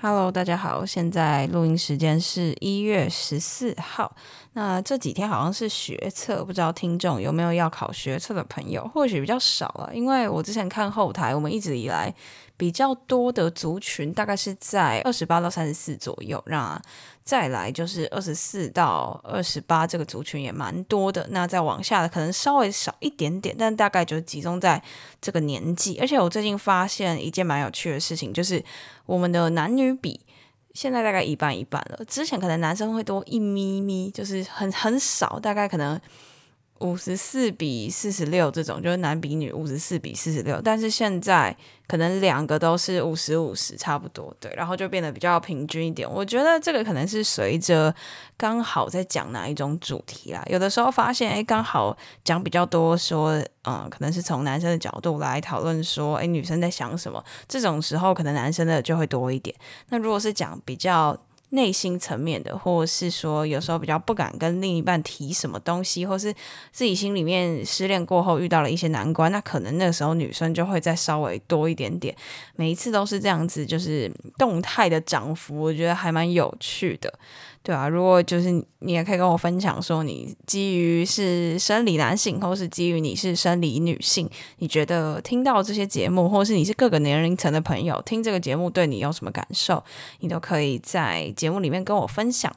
Hello，大家好，现在录音时间是一月十四号。那这几天好像是学测，不知道听众有没有要考学测的朋友？或许比较少了，因为我之前看后台，我们一直以来比较多的族群大概是在二十八到三十四左右。那再来就是二十四到二十八这个族群也蛮多的。那再往下的可能稍微少一点点，但大概就集中在这个年纪。而且我最近发现一件蛮有趣的事情，就是我们的男女比。现在大概一半一半了，之前可能男生会多一咪咪，就是很很少，大概可能。五十四比四十六这种就是男比女五十四比四十六，但是现在可能两个都是五十五十差不多，对，然后就变得比较平均一点。我觉得这个可能是随着刚好在讲哪一种主题啦，有的时候发现哎，刚好讲比较多，说嗯，可能是从男生的角度来讨论说，哎，女生在想什么，这种时候可能男生的就会多一点。那如果是讲比较。内心层面的，或是说有时候比较不敢跟另一半提什么东西，或是自己心里面失恋过后遇到了一些难关，那可能那个时候女生就会再稍微多一点点。每一次都是这样子，就是动态的涨幅，我觉得还蛮有趣的。对啊，如果就是你也可以跟我分享说，你基于是生理男性，或是基于你是生理女性，你觉得听到这些节目，或是你是各个年龄层的朋友听这个节目，对你有什么感受，你都可以在节目里面跟我分享。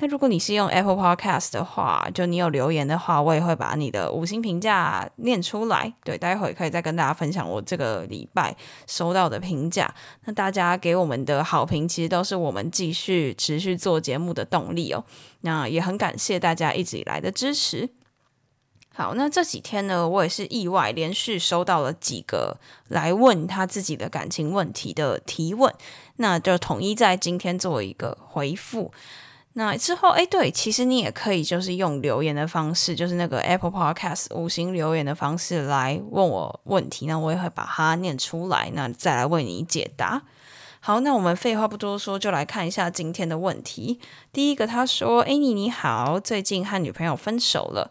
那如果你是用 Apple Podcast 的话，就你有留言的话，我也会把你的五星评价念出来。对，待会可以再跟大家分享我这个礼拜收到的评价。那大家给我们的好评，其实都是我们继续持续做节目的动。动力哦，那也很感谢大家一直以来的支持。好，那这几天呢，我也是意外连续收到了几个来问他自己的感情问题的提问，那就统一在今天做一个回复。那之后，哎，对，其实你也可以就是用留言的方式，就是那个 Apple Podcast 五星留言的方式来问我问题，那我也会把它念出来，那再来为你解答。好，那我们废话不多说，就来看一下今天的问题。第一个，他说：“哎，你你好，最近和女朋友分手了。”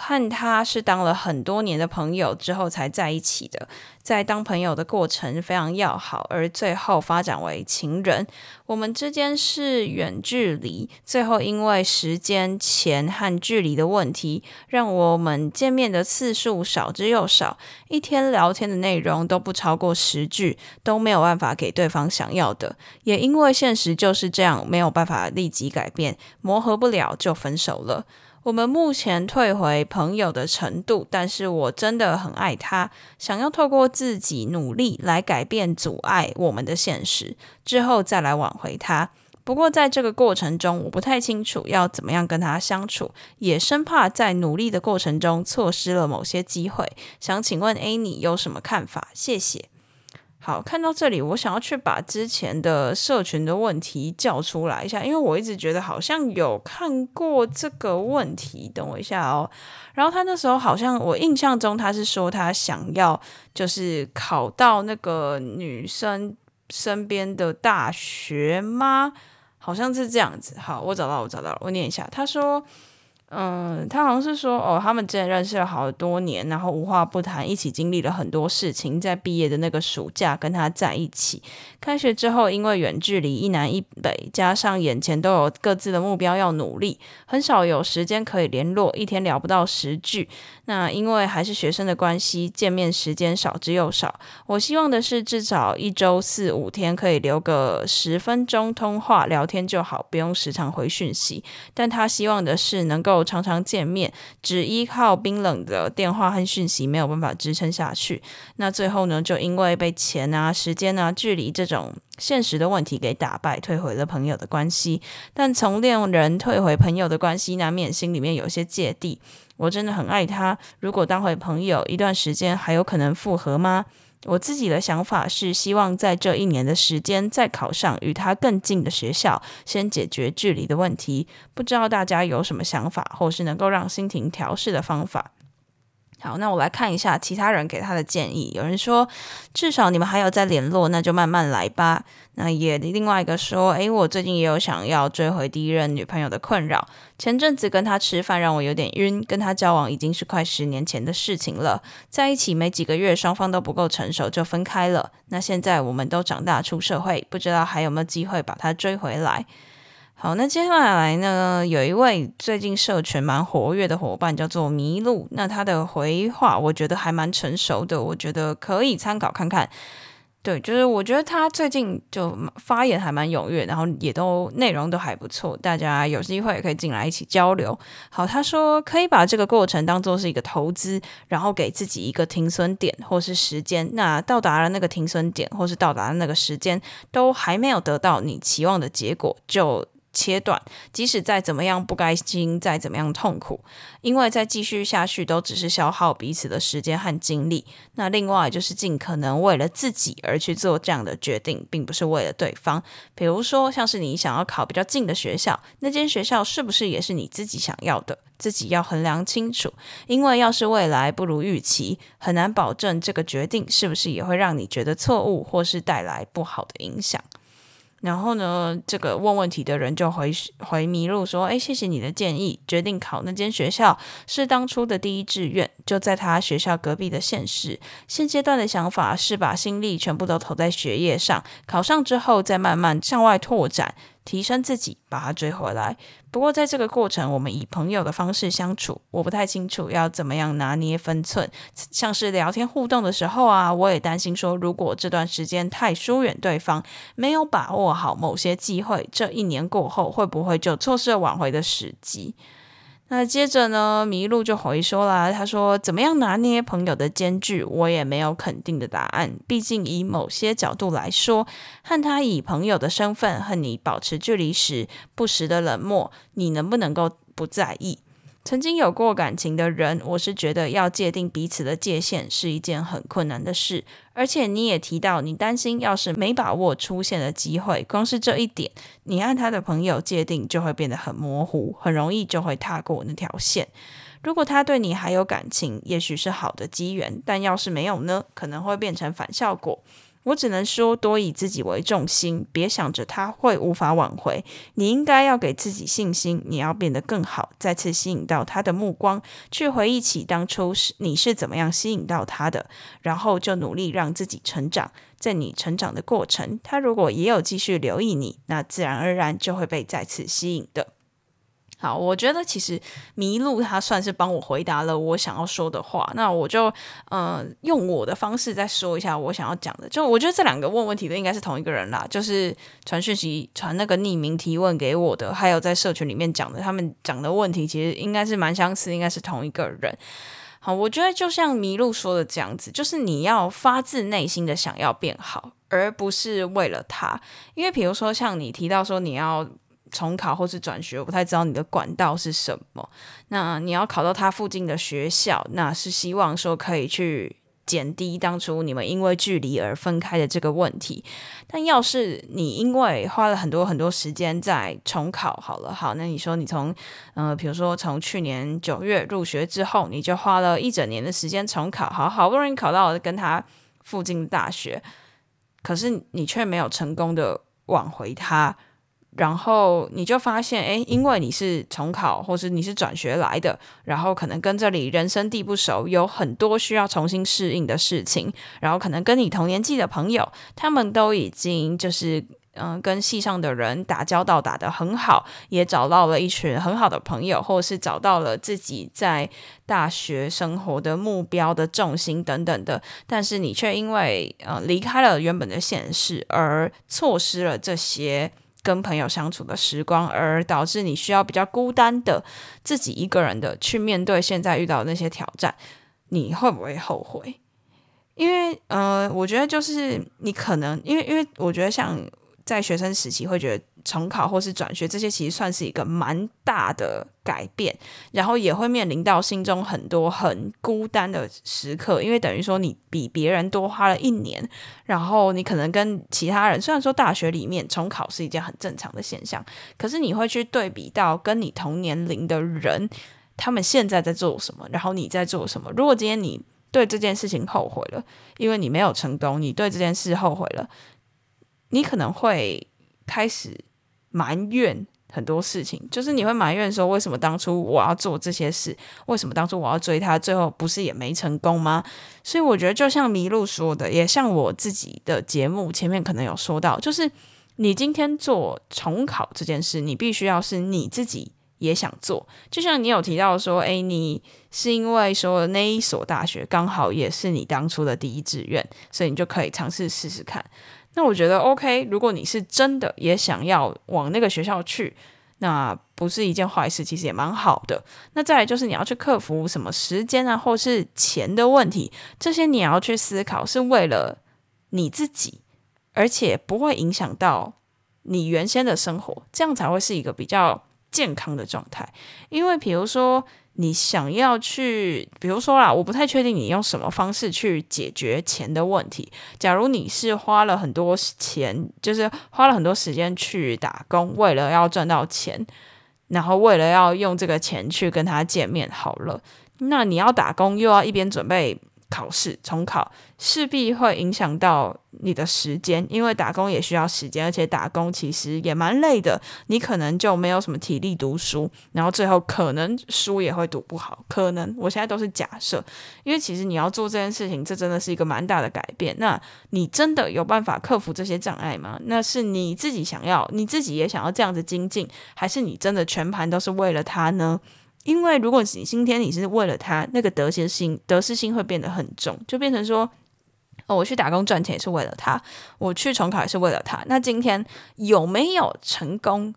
和他是当了很多年的朋友之后才在一起的，在当朋友的过程非常要好，而最后发展为情人。我们之间是远距离，最后因为时间、钱和距离的问题，让我们见面的次数少之又少，一天聊天的内容都不超过十句，都没有办法给对方想要的。也因为现实就是这样，没有办法立即改变，磨合不了就分手了。我们目前退回朋友的程度，但是我真的很爱他，想要透过自己努力来改变阻碍我们的现实，之后再来挽回他。不过在这个过程中，我不太清楚要怎么样跟他相处，也生怕在努力的过程中错失了某些机会。想请问 A 你有什么看法？谢谢。好，看到这里，我想要去把之前的社群的问题叫出来一下，因为我一直觉得好像有看过这个问题。等我一下哦。然后他那时候好像我印象中他是说他想要就是考到那个女生身边的大学吗？好像是这样子。好，我找到，我找到了，我念一下。他说。嗯，他好像是说，哦，他们之前认识了好多年，然后无话不谈，一起经历了很多事情。在毕业的那个暑假跟他在一起，开学之后因为远距离一南一北，加上眼前都有各自的目标要努力，很少有时间可以联络，一天聊不到十句。那因为还是学生的关系，见面时间少之又少。我希望的是至少一周四五天可以留个十分钟通话聊天就好，不用时常回讯息。但他希望的是能够。常常见面，只依靠冰冷的电话和讯息没有办法支撑下去。那最后呢，就因为被钱啊、时间啊、距离这种现实的问题给打败，退回了朋友的关系。但从恋人退回朋友的关系，难免心里面有些芥蒂。我真的很爱他，如果当回朋友一段时间，还有可能复合吗？我自己的想法是，希望在这一年的时间再考上与他更近的学校，先解决距离的问题。不知道大家有什么想法，或是能够让心情调试的方法？好，那我来看一下其他人给他的建议。有人说，至少你们还有在联络，那就慢慢来吧。那也另外一个说，诶，我最近也有想要追回第一任女朋友的困扰。前阵子跟他吃饭让我有点晕，跟他交往已经是快十年前的事情了。在一起没几个月，双方都不够成熟就分开了。那现在我们都长大出社会，不知道还有没有机会把他追回来。好，那接下来呢？有一位最近社群蛮活跃的伙伴叫做麋鹿，那他的回话我觉得还蛮成熟的，我觉得可以参考看看。对，就是我觉得他最近就发言还蛮踊跃，然后也都内容都还不错，大家有机会也可以进来一起交流。好，他说可以把这个过程当做是一个投资，然后给自己一个停损点或是时间。那到达了那个停损点或是到达了那个时间，都还没有得到你期望的结果，就。切断，即使再怎么样不开心，再怎么样痛苦，因为再继续下去都只是消耗彼此的时间和精力。那另外就是尽可能为了自己而去做这样的决定，并不是为了对方。比如说，像是你想要考比较近的学校，那间学校是不是也是你自己想要的？自己要衡量清楚，因为要是未来不如预期，很难保证这个决定是不是也会让你觉得错误，或是带来不好的影响。然后呢，这个问问题的人就回回迷路说：“哎，谢谢你的建议，决定考那间学校是当初的第一志愿，就在他学校隔壁的县市。现阶段的想法是把心力全部都投在学业上，考上之后再慢慢向外拓展。”提升自己，把他追回来。不过在这个过程，我们以朋友的方式相处，我不太清楚要怎么样拿捏分寸。像是聊天互动的时候啊，我也担心说，如果这段时间太疏远对方，没有把握好某些机会，这一年过后会不会就错失了挽回的时机？那接着呢，麋鹿就回说啦，他说：“怎么样拿捏朋友的间距，我也没有肯定的答案。毕竟以某些角度来说，和他以朋友的身份和你保持距离时，不时的冷漠，你能不能够不在意？”曾经有过感情的人，我是觉得要界定彼此的界限是一件很困难的事。而且你也提到，你担心要是没把握出现的机会，光是这一点，你和他的朋友界定就会变得很模糊，很容易就会踏过那条线。如果他对你还有感情，也许是好的机缘；但要是没有呢，可能会变成反效果。我只能说，多以自己为重心，别想着他会无法挽回。你应该要给自己信心，你要变得更好，再次吸引到他的目光，去回忆起当初是你是怎么样吸引到他的，然后就努力让自己成长。在你成长的过程，他如果也有继续留意你，那自然而然就会被再次吸引的。好，我觉得其实麋鹿他算是帮我回答了我想要说的话，那我就嗯用我的方式再说一下我想要讲的。就我觉得这两个问问题的应该是同一个人啦，就是传讯息传那个匿名提问给我的，还有在社群里面讲的，他们讲的问题其实应该是蛮相似，应该是同一个人。好，我觉得就像麋鹿说的这样子，就是你要发自内心的想要变好，而不是为了他。因为比如说像你提到说你要。重考或是转学，我不太知道你的管道是什么。那你要考到他附近的学校，那是希望说可以去减低当初你们因为距离而分开的这个问题。但要是你因为花了很多很多时间在重考，好了，好，那你说你从呃，比如说从去年九月入学之后，你就花了一整年的时间重考，好好不容易考到跟他附近的大学，可是你却没有成功的挽回他。然后你就发现，哎，因为你是重考，或是你是转学来的，然后可能跟这里人生地不熟，有很多需要重新适应的事情。然后可能跟你同年纪的朋友，他们都已经就是嗯，跟系上的人打交道打得很好，也找到了一群很好的朋友，或者是找到了自己在大学生活的目标的重心等等的。但是你却因为呃离开了原本的现实，而错失了这些。跟朋友相处的时光，而导致你需要比较孤单的自己一个人的去面对现在遇到的那些挑战，你会不会后悔？因为呃，我觉得就是你可能因为因为我觉得像在学生时期会觉得重考或是转学这些其实算是一个蛮大的改变，然后也会面临到心中很多很孤单的时刻，因为等于说你比别人多花了一年，然后你可能跟其他人虽然说大学里面重考是一件很正常的现象，可是你会去对比到跟你同年龄的人，他们现在在做什么，然后你在做什么。如果今天你对这件事情后悔了，因为你没有成功，你对这件事后悔了。你可能会开始埋怨很多事情，就是你会埋怨说，为什么当初我要做这些事？为什么当初我要追他，最后不是也没成功吗？所以我觉得，就像麋鹿说的，也像我自己的节目前面可能有说到，就是你今天做重考这件事，你必须要是你自己也想做。就像你有提到说，诶，你是因为说那一所大学刚好也是你当初的第一志愿，所以你就可以尝试试试看。那我觉得 OK，如果你是真的也想要往那个学校去，那不是一件坏事，其实也蛮好的。那再来就是你要去克服什么时间啊，或是钱的问题，这些你要去思考，是为了你自己，而且不会影响到你原先的生活，这样才会是一个比较健康的状态。因为比如说。你想要去，比如说啦，我不太确定你用什么方式去解决钱的问题。假如你是花了很多钱，就是花了很多时间去打工，为了要赚到钱，然后为了要用这个钱去跟他见面，好了，那你要打工又要一边准备。考试重考势必会影响到你的时间，因为打工也需要时间，而且打工其实也蛮累的。你可能就没有什么体力读书，然后最后可能书也会读不好。可能我现在都是假设，因为其实你要做这件事情，这真的是一个蛮大的改变。那你真的有办法克服这些障碍吗？那是你自己想要，你自己也想要这样子精进，还是你真的全盘都是为了他呢？因为如果你今天你是为了他，那个得失心得失心会变得很重，就变成说，哦，我去打工赚钱也是为了他，我去重考也是为了他。那今天有没有成功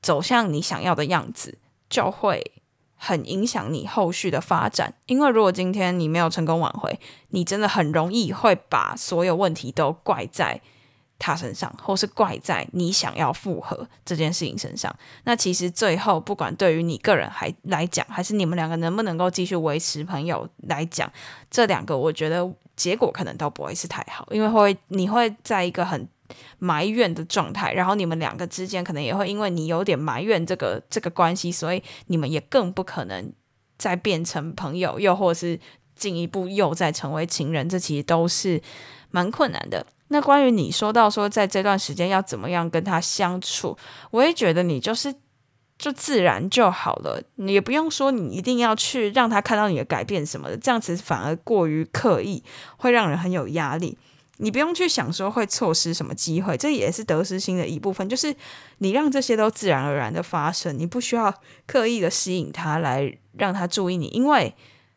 走向你想要的样子，就会很影响你后续的发展。因为如果今天你没有成功挽回，你真的很容易会把所有问题都怪在。他身上，或是怪在你想要复合这件事情身上。那其实最后，不管对于你个人还来讲，还是你们两个能不能够继续维持朋友来讲，这两个我觉得结果可能都不会是太好，因为会你会在一个很埋怨的状态，然后你们两个之间可能也会因为你有点埋怨这个这个关系，所以你们也更不可能再变成朋友，又或是进一步又再成为情人。这其实都是蛮困难的。那关于你说到说，在这段时间要怎么样跟他相处，我也觉得你就是就自然就好了，你也不用说你一定要去让他看到你的改变什么的，这样子反而过于刻意，会让人很有压力。你不用去想说会错失什么机会，这也是得失心的一部分，就是你让这些都自然而然的发生，你不需要刻意的吸引他来让他注意你，因为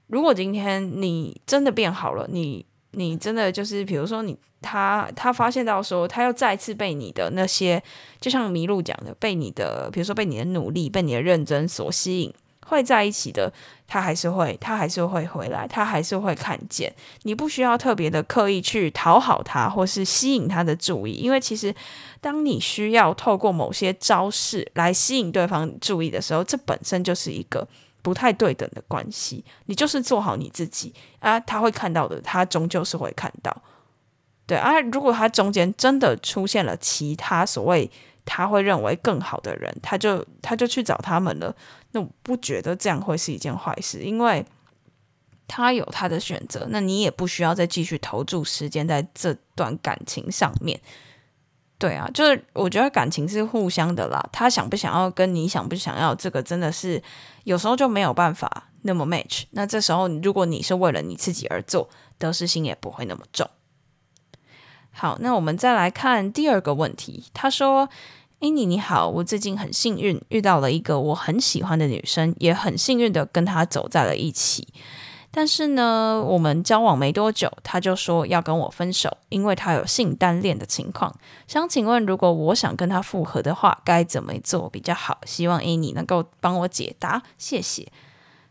如果今天你真的变好了，你你真的就是比如说你。他他发现到说，他又再次被你的那些，就像麋鹿讲的，被你的，比如说被你的努力、被你的认真所吸引，会在一起的，他还是会，他还是会回来，他还是会看见。你不需要特别的刻意去讨好他，或是吸引他的注意，因为其实当你需要透过某些招式来吸引对方注意的时候，这本身就是一个不太对等的关系。你就是做好你自己啊，他会看到的，他终究是会看到。对啊，如果他中间真的出现了其他所谓他会认为更好的人，他就他就去找他们了。那我不觉得这样会是一件坏事，因为他有他的选择，那你也不需要再继续投注时间在这段感情上面。对啊，就是我觉得感情是互相的啦，他想不想要跟你想不想要，这个真的是有时候就没有办法那么 match。那这时候如果你是为了你自己而做，得失心也不会那么重。好，那我们再来看第二个问题。他说：“安妮你好，我最近很幸运遇到了一个我很喜欢的女生，也很幸运的跟她走在了一起。但是呢，我们交往没多久，他就说要跟我分手，因为他有性单恋的情况。想请问，如果我想跟他复合的话，该怎么做比较好？希望安妮能够帮我解答，谢谢。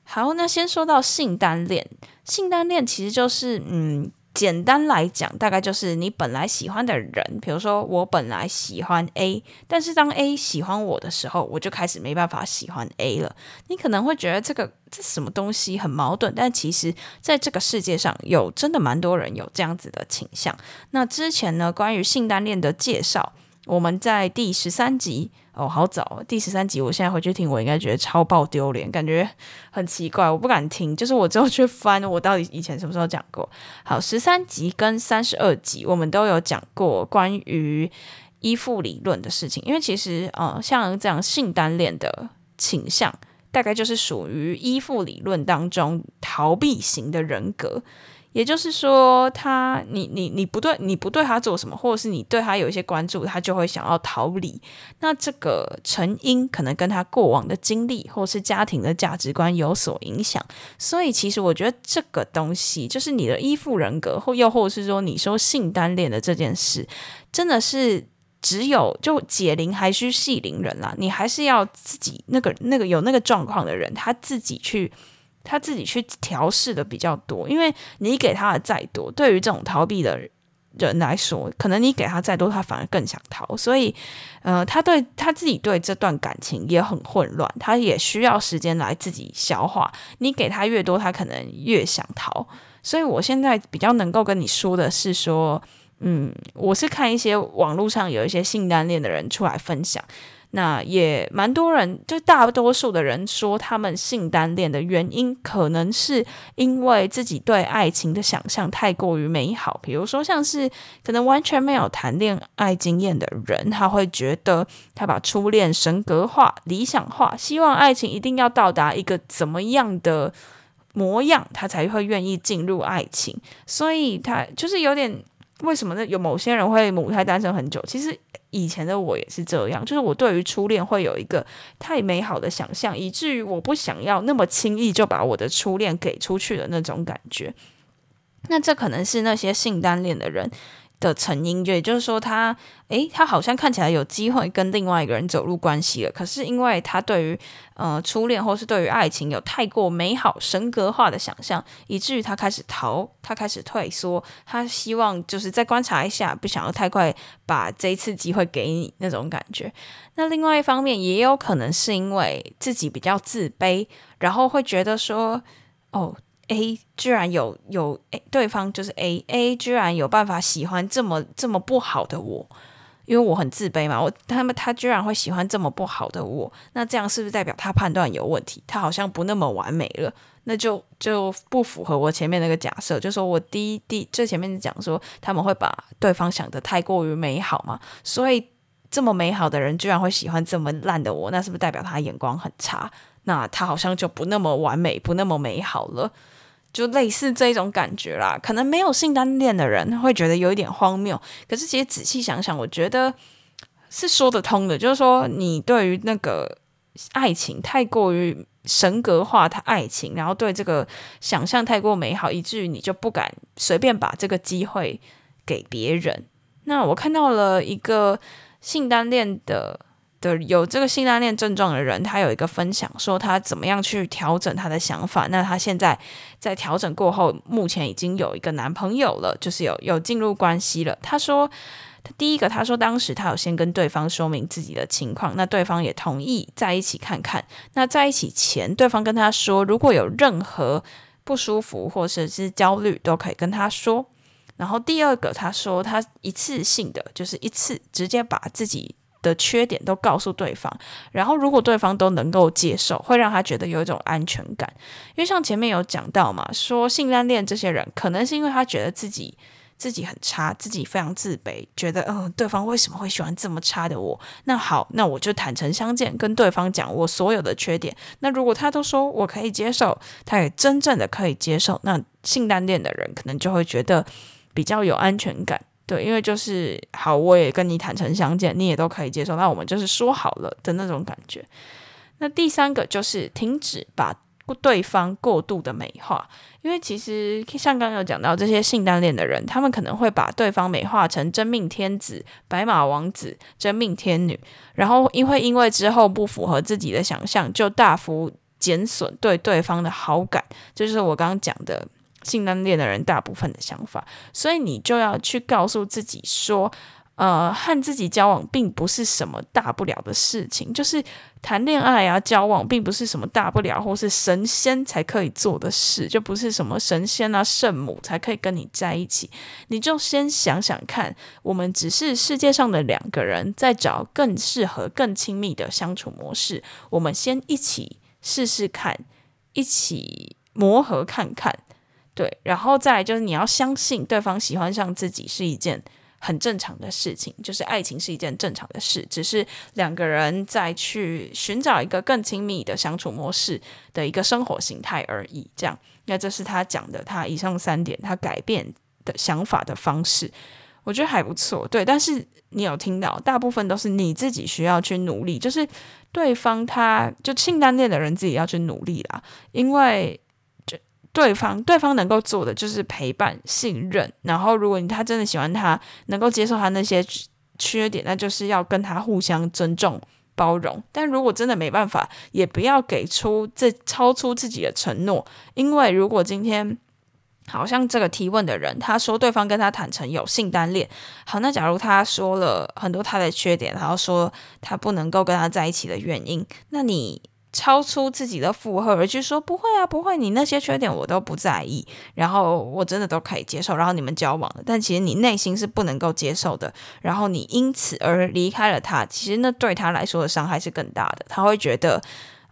好，那先说到性单恋，性单恋其实就是嗯。”简单来讲，大概就是你本来喜欢的人，比如说我本来喜欢 A，但是当 A 喜欢我的时候，我就开始没办法喜欢 A 了。你可能会觉得这个这什么东西很矛盾，但其实在这个世界上有真的蛮多人有这样子的倾向。那之前呢，关于性单恋的介绍，我们在第十三集。哦，好早！第十三集，我现在回去听，我应该觉得超爆丢脸，感觉很奇怪，我不敢听。就是我之后去翻，我到底以前什么时候讲过？好，十三集跟三十二集，我们都有讲过关于依附理论的事情。因为其实，呃，像这样性单恋的倾向，大概就是属于依附理论当中逃避型的人格。也就是说，他你你你不对，你不对他做什么，或者是你对他有一些关注，他就会想要逃离。那这个成因可能跟他过往的经历，或是家庭的价值观有所影响。所以，其实我觉得这个东西，就是你的依附人格，或又或者是说，你说性单恋的这件事，真的是只有就解铃还需系铃人啦。你还是要自己那个那个有那个状况的人，他自己去。他自己去调试的比较多，因为你给他的再多，对于这种逃避的人来说，可能你给他再多，他反而更想逃。所以，呃，他对他自己对这段感情也很混乱，他也需要时间来自己消化。你给他越多，他可能越想逃。所以我现在比较能够跟你说的是说，嗯，我是看一些网络上有一些性单恋的人出来分享。那也蛮多人，就大多数的人说，他们性单恋的原因，可能是因为自己对爱情的想象太过于美好。比如说，像是可能完全没有谈恋爱经验的人，他会觉得他把初恋神格化、理想化，希望爱情一定要到达一个怎么样的模样，他才会愿意进入爱情。所以，他就是有点为什么呢？有某些人会母胎单身很久，其实。以前的我也是这样，就是我对于初恋会有一个太美好的想象，以至于我不想要那么轻易就把我的初恋给出去的那种感觉。那这可能是那些性单恋的人。的成因，也就是说，他诶，他好像看起来有机会跟另外一个人走入关系了。可是因为他对于呃初恋或是对于爱情有太过美好神格化的想象，以至于他开始逃，他开始退缩，他希望就是再观察一下，不想要太快把这一次机会给你那种感觉。那另外一方面，也有可能是因为自己比较自卑，然后会觉得说，哦。A 居然有有 A 对方就是 A A 居然有办法喜欢这么这么不好的我，因为我很自卑嘛，我他们他居然会喜欢这么不好的我，那这样是不是代表他判断有问题？他好像不那么完美了，那就就不符合我前面那个假设，就说我第一第最前面讲说他们会把对方想的太过于美好嘛，所以这么美好的人居然会喜欢这么烂的我，那是不是代表他眼光很差？那他好像就不那么完美，不那么美好了。就类似这种感觉啦，可能没有性单恋的人会觉得有一点荒谬，可是其实仔细想想，我觉得是说得通的。就是说，你对于那个爱情太过于神格化，他爱情，然后对这个想象太过美好，以至于你就不敢随便把这个机会给别人。那我看到了一个性单恋的。的有这个性单恋症状的人，他有一个分享，说他怎么样去调整他的想法。那他现在在调整过后，目前已经有一个男朋友了，就是有有进入关系了。他说，他第一个，他说当时他有先跟对方说明自己的情况，那对方也同意在一起看看。那在一起前，对方跟他说，如果有任何不舒服或者是焦虑，都可以跟他说。然后第二个，他说他一次性的就是一次直接把自己。的缺点都告诉对方，然后如果对方都能够接受，会让他觉得有一种安全感。因为像前面有讲到嘛，说性单恋这些人，可能是因为他觉得自己自己很差，自己非常自卑，觉得嗯，对方为什么会喜欢这么差的我？那好，那我就坦诚相见，跟对方讲我所有的缺点。那如果他都说我可以接受，他也真正的可以接受，那性单恋的人可能就会觉得比较有安全感。对，因为就是好，我也跟你坦诚相见，你也都可以接受，那我们就是说好了的那种感觉。那第三个就是停止把对方过度的美化，因为其实像刚刚有讲到，这些性单恋的人，他们可能会把对方美化成真命天子、白马王子、真命天女，然后因为因为之后不符合自己的想象，就大幅减损对对方的好感，这就是我刚刚讲的。性单恋的人大部分的想法，所以你就要去告诉自己说。呃，和自己交往并不是什么大不了的事情，就是谈恋爱啊，交往并不是什么大不了，或是神仙才可以做的事，就不是什么神仙啊、圣母才可以跟你在一起。你就先想想看，我们只是世界上的两个人，在找更适合、更亲密的相处模式。我们先一起试试看，一起磨合看看，对，然后再来就是你要相信对方喜欢上自己是一件。很正常的事情，就是爱情是一件正常的事，只是两个人在去寻找一个更亲密的相处模式的一个生活形态而已。这样，那这是他讲的，他以上三点他改变的想法的方式，我觉得还不错。对，但是你有听到，大部分都是你自己需要去努力，就是对方他就性单恋的人自己要去努力啦，因为。对方，对方能够做的就是陪伴、信任。然后，如果你他真的喜欢他，能够接受他那些缺点，那就是要跟他互相尊重、包容。但如果真的没办法，也不要给出这超出自己的承诺。因为如果今天好像这个提问的人，他说对方跟他坦诚有性单恋，好，那假如他说了很多他的缺点，然后说他不能够跟他在一起的原因，那你。超出自己的负荷而去说不会啊，不会，你那些缺点我都不在意，然后我真的都可以接受，然后你们交往了，但其实你内心是不能够接受的，然后你因此而离开了他，其实那对他来说的伤害是更大的，他会觉得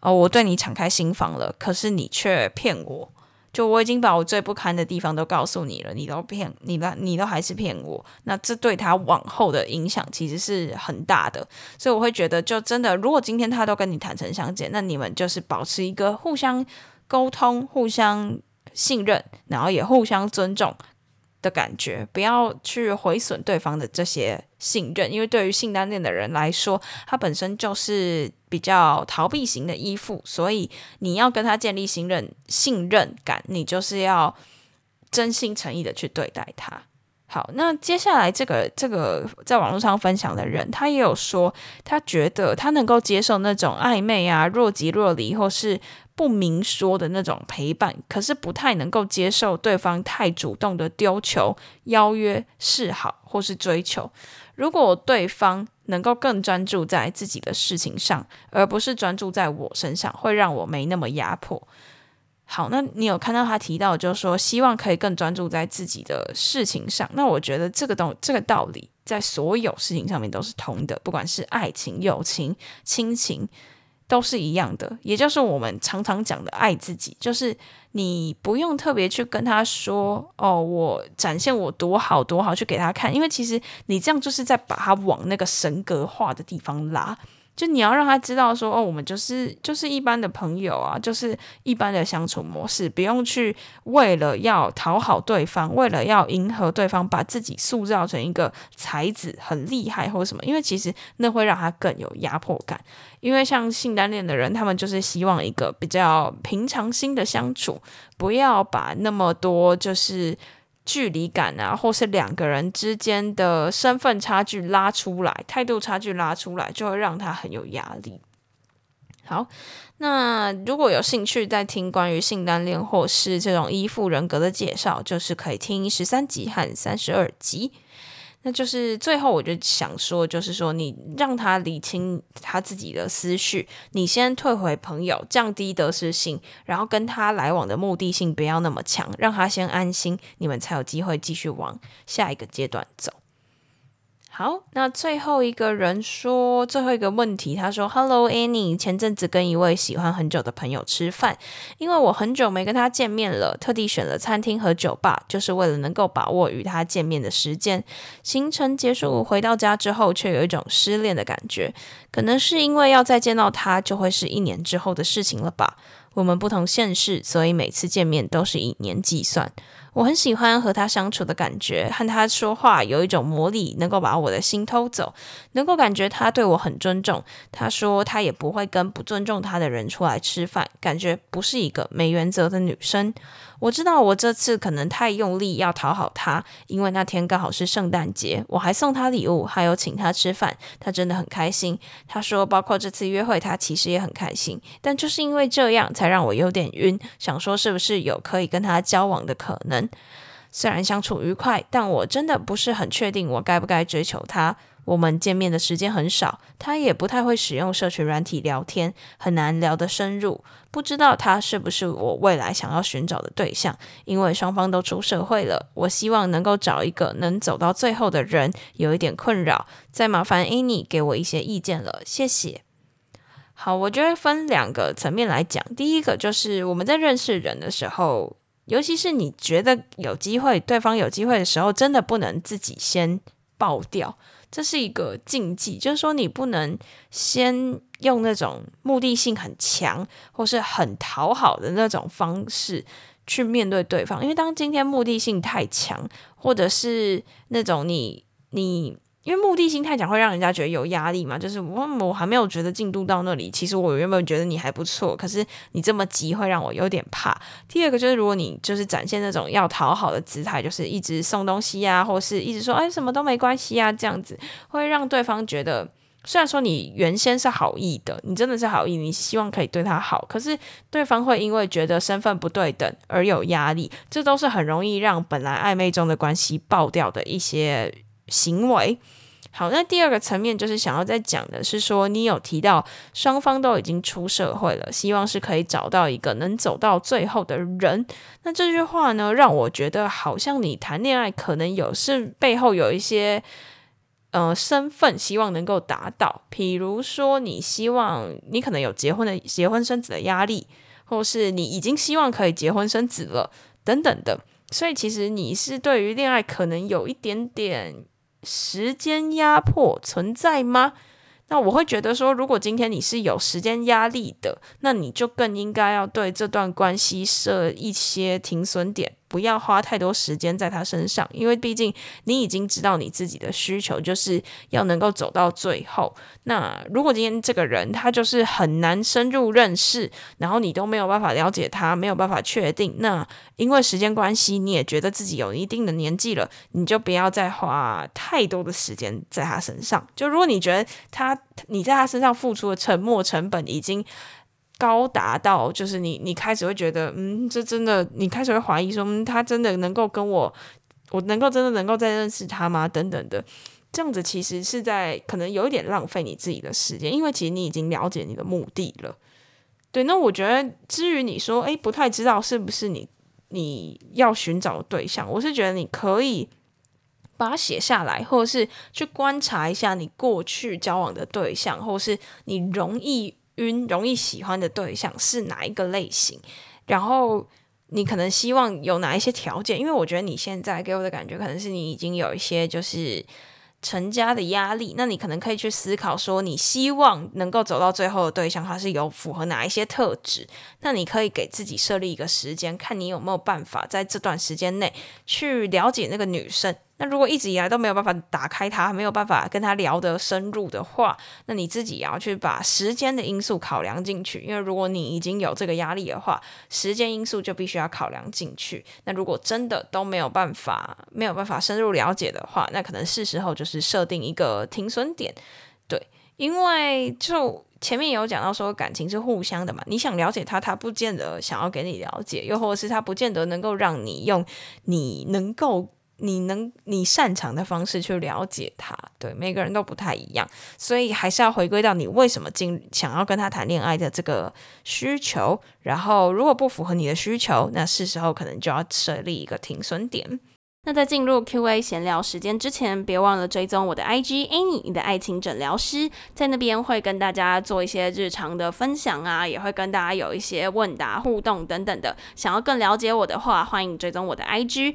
哦，我对你敞开心房了，可是你却骗我。就我已经把我最不堪的地方都告诉你了，你都骗你的，你都还是骗我，那这对他往后的影响其实是很大的，所以我会觉得，就真的，如果今天他都跟你坦诚相见，那你们就是保持一个互相沟通、互相信任，然后也互相尊重。的感觉，不要去毁损对方的这些信任，因为对于性单恋的人来说，他本身就是比较逃避型的依附，所以你要跟他建立信任、信任感，你就是要真心诚意的去对待他。好，那接下来这个这个在网络上分享的人，他也有说，他觉得他能够接受那种暧昧啊、若即若离，或是。不明说的那种陪伴，可是不太能够接受对方太主动的丢球、邀约、示好或是追求。如果对方能够更专注在自己的事情上，而不是专注在我身上，会让我没那么压迫。好，那你有看到他提到，就是说希望可以更专注在自己的事情上。那我觉得这个东这个道理在所有事情上面都是通的，不管是爱情、友情、亲情。都是一样的，也就是我们常常讲的爱自己，就是你不用特别去跟他说哦，我展现我多好多好去给他看，因为其实你这样就是在把他往那个神格化的地方拉。就你要让他知道说哦，我们就是就是一般的朋友啊，就是一般的相处模式，不用去为了要讨好对方，为了要迎合对方，把自己塑造成一个才子很厉害或者什么，因为其实那会让他更有压迫感。因为像性单恋的人，他们就是希望一个比较平常心的相处，不要把那么多就是。距离感啊，或是两个人之间的身份差距拉出来，态度差距拉出来，就会让他很有压力。好，那如果有兴趣在听关于性单恋或是这种依附人格的介绍，就是可以听十三集和三十二集。那就是最后，我就想说，就是说，你让他理清他自己的思绪，你先退回朋友，降低得失性，然后跟他来往的目的性不要那么强，让他先安心，你们才有机会继续往下一个阶段走。好，那最后一个人说最后一个问题，他说：“Hello Annie，前阵子跟一位喜欢很久的朋友吃饭，因为我很久没跟他见面了，特地选了餐厅和酒吧，就是为了能够把握与他见面的时间。行程结束回到家之后，却有一种失恋的感觉，可能是因为要再见到他，就会是一年之后的事情了吧。我们不同县市，所以每次见面都是以年计算。”我很喜欢和他相处的感觉，和他说话有一种魔力，能够把我的心偷走，能够感觉他对我很尊重。他说他也不会跟不尊重他的人出来吃饭，感觉不是一个没原则的女生。我知道我这次可能太用力要讨好他，因为那天刚好是圣诞节，我还送他礼物，还有请他吃饭，他真的很开心。他说包括这次约会，他其实也很开心，但就是因为这样，才让我有点晕，想说是不是有可以跟他交往的可能。虽然相处愉快，但我真的不是很确定我该不该追求他。我们见面的时间很少，他也不太会使用社群软体聊天，很难聊得深入。不知道他是不是我未来想要寻找的对象，因为双方都出社会了。我希望能够找一个能走到最后的人，有一点困扰，再麻烦 Annie 给我一些意见了，谢谢。好，我觉得分两个层面来讲，第一个就是我们在认识人的时候。尤其是你觉得有机会，对方有机会的时候，真的不能自己先爆掉，这是一个禁忌。就是说，你不能先用那种目的性很强或是很讨好的那种方式去面对对方，因为当今天目的性太强，或者是那种你你。因为目的性太强，会让人家觉得有压力嘛。就是我我还没有觉得进度到那里，其实我原本觉得你还不错，可是你这么急会让我有点怕。第二个就是，如果你就是展现那种要讨好的姿态，就是一直送东西啊，或是一直说哎什么都没关系啊，这样子会让对方觉得，虽然说你原先是好意的，你真的是好意，你希望可以对他好，可是对方会因为觉得身份不对等而有压力，这都是很容易让本来暧昧中的关系爆掉的一些。行为好，那第二个层面就是想要再讲的是说，你有提到双方都已经出社会了，希望是可以找到一个能走到最后的人。那这句话呢，让我觉得好像你谈恋爱可能有是背后有一些呃身份，希望能够达到。比如说，你希望你可能有结婚的结婚生子的压力，或是你已经希望可以结婚生子了等等的。所以，其实你是对于恋爱可能有一点点。时间压迫存在吗？那我会觉得说，如果今天你是有时间压力的，那你就更应该要对这段关系设一些停损点。不要花太多时间在他身上，因为毕竟你已经知道你自己的需求，就是要能够走到最后。那如果今天这个人他就是很难深入认识，然后你都没有办法了解他，没有办法确定，那因为时间关系，你也觉得自己有一定的年纪了，你就不要再花太多的时间在他身上。就如果你觉得他你在他身上付出的沉默成本已经。高达到就是你，你开始会觉得，嗯，这真的，你开始会怀疑说，嗯，他真的能够跟我，我能够真的能够再认识他吗？等等的，这样子其实是在可能有一点浪费你自己的时间，因为其实你已经了解你的目的了。对，那我觉得至于你说，诶，不太知道是不是你你要寻找的对象，我是觉得你可以把它写下来，或者是去观察一下你过去交往的对象，或是你容易。晕容易喜欢的对象是哪一个类型？然后你可能希望有哪一些条件？因为我觉得你现在给我的感觉，可能是你已经有一些就是成家的压力。那你可能可以去思考说，你希望能够走到最后的对象，他是有符合哪一些特质？那你可以给自己设立一个时间，看你有没有办法在这段时间内去了解那个女生。那如果一直以来都没有办法打开他，没有办法跟他聊得深入的话，那你自己也要去把时间的因素考量进去。因为如果你已经有这个压力的话，时间因素就必须要考量进去。那如果真的都没有办法，没有办法深入了解的话，那可能是时候就是设定一个停损点。对，因为就前面有讲到说感情是互相的嘛，你想了解他，他不见得想要给你了解，又或者是他不见得能够让你用你能够。你能你擅长的方式去了解他，对每个人都不太一样，所以还是要回归到你为什么进想要跟他谈恋爱的这个需求。然后如果不符合你的需求，那是时候可能就要设立一个停损点。那在进入 Q&A 闲聊时间之前，别忘了追踪我的 IG Annie，你的爱情诊疗师，在那边会跟大家做一些日常的分享啊，也会跟大家有一些问答互动等等的。想要更了解我的话，欢迎追踪我的 IG。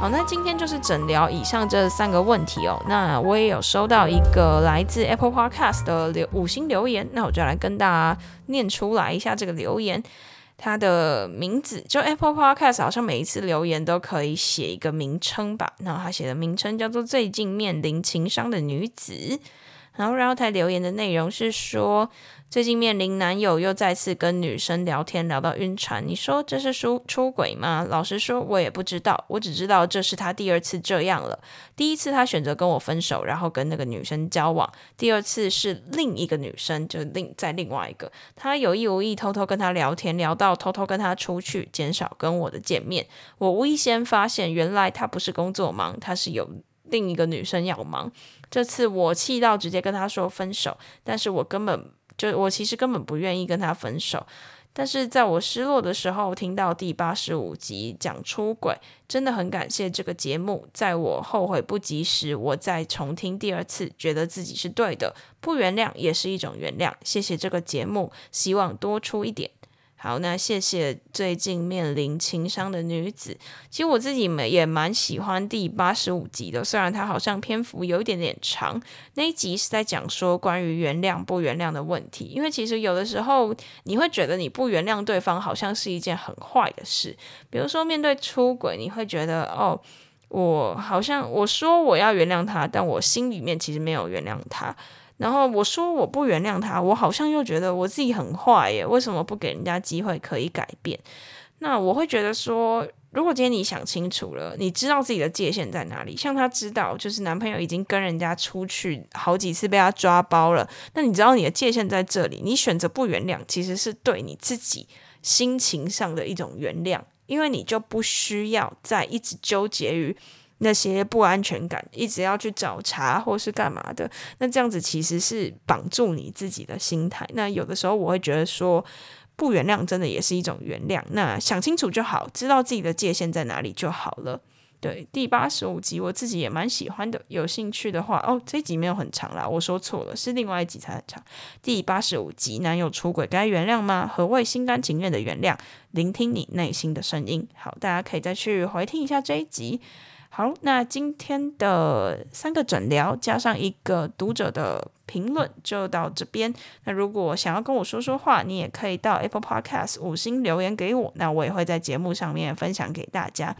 好，那今天就是诊疗以上这三个问题哦。那我也有收到一个来自 Apple Podcast 的留五星留言，那我就来跟大家念出来一下这个留言。它的名字就 Apple Podcast 好像每一次留言都可以写一个名称吧。然后他写的名称叫做“最近面临情伤的女子”。然后然后他留言的内容是说。最近面临男友又再次跟女生聊天聊到晕船，你说这是出出轨吗？老实说，我也不知道，我只知道这是他第二次这样了。第一次他选择跟我分手，然后跟那个女生交往；第二次是另一个女生，就另在另外一个，他有意无意偷偷跟他聊天，聊到偷偷跟他出去，减少跟我的见面。我无意间发现，原来他不是工作忙，他是有另一个女生要忙。这次我气到直接跟他说分手，但是我根本。就我其实根本不愿意跟他分手，但是在我失落的时候，听到第八十五集讲出轨，真的很感谢这个节目。在我后悔不及时，我再重听第二次，觉得自己是对的，不原谅也是一种原谅。谢谢这个节目，希望多出一点。好，那谢谢最近面临情伤的女子。其实我自己也蛮喜欢第八十五集的，虽然它好像篇幅有一点点长。那一集是在讲说关于原谅不原谅的问题，因为其实有的时候你会觉得你不原谅对方好像是一件很坏的事。比如说面对出轨，你会觉得哦，我好像我说我要原谅他，但我心里面其实没有原谅他。然后我说我不原谅他，我好像又觉得我自己很坏耶，为什么不给人家机会可以改变？那我会觉得说，如果今天你想清楚了，你知道自己的界限在哪里，像他知道，就是男朋友已经跟人家出去好几次被他抓包了，那你知道你的界限在这里，你选择不原谅，其实是对你自己心情上的一种原谅，因为你就不需要再一直纠结于。那些不安全感，一直要去找茬或是干嘛的，那这样子其实是绑住你自己的心态。那有的时候我会觉得说，不原谅真的也是一种原谅。那想清楚就好，知道自己的界限在哪里就好了。对，第八十五集我自己也蛮喜欢的，有兴趣的话，哦，这集没有很长啦，我说错了，是另外一集才很长。第八十五集，男友出轨该原谅吗？何谓心甘情愿的原谅？聆听你内心的声音。好，大家可以再去回听一下这一集。好，那今天的三个诊疗加上一个读者的评论就到这边。那如果想要跟我说说话，你也可以到 Apple Podcast 五星留言给我，那我也会在节目上面分享给大家。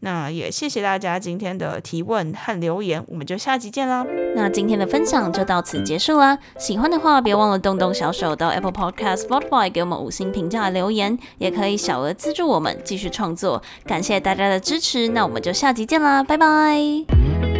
那也谢谢大家今天的提问和留言，我们就下集见啦。那今天的分享就到此结束啦。喜欢的话，别忘了动动小手到 Apple Podcast、Spotify 给我们五星评价留言，也可以小额资助我们继续创作。感谢大家的支持，那我们就下集见啦，拜拜。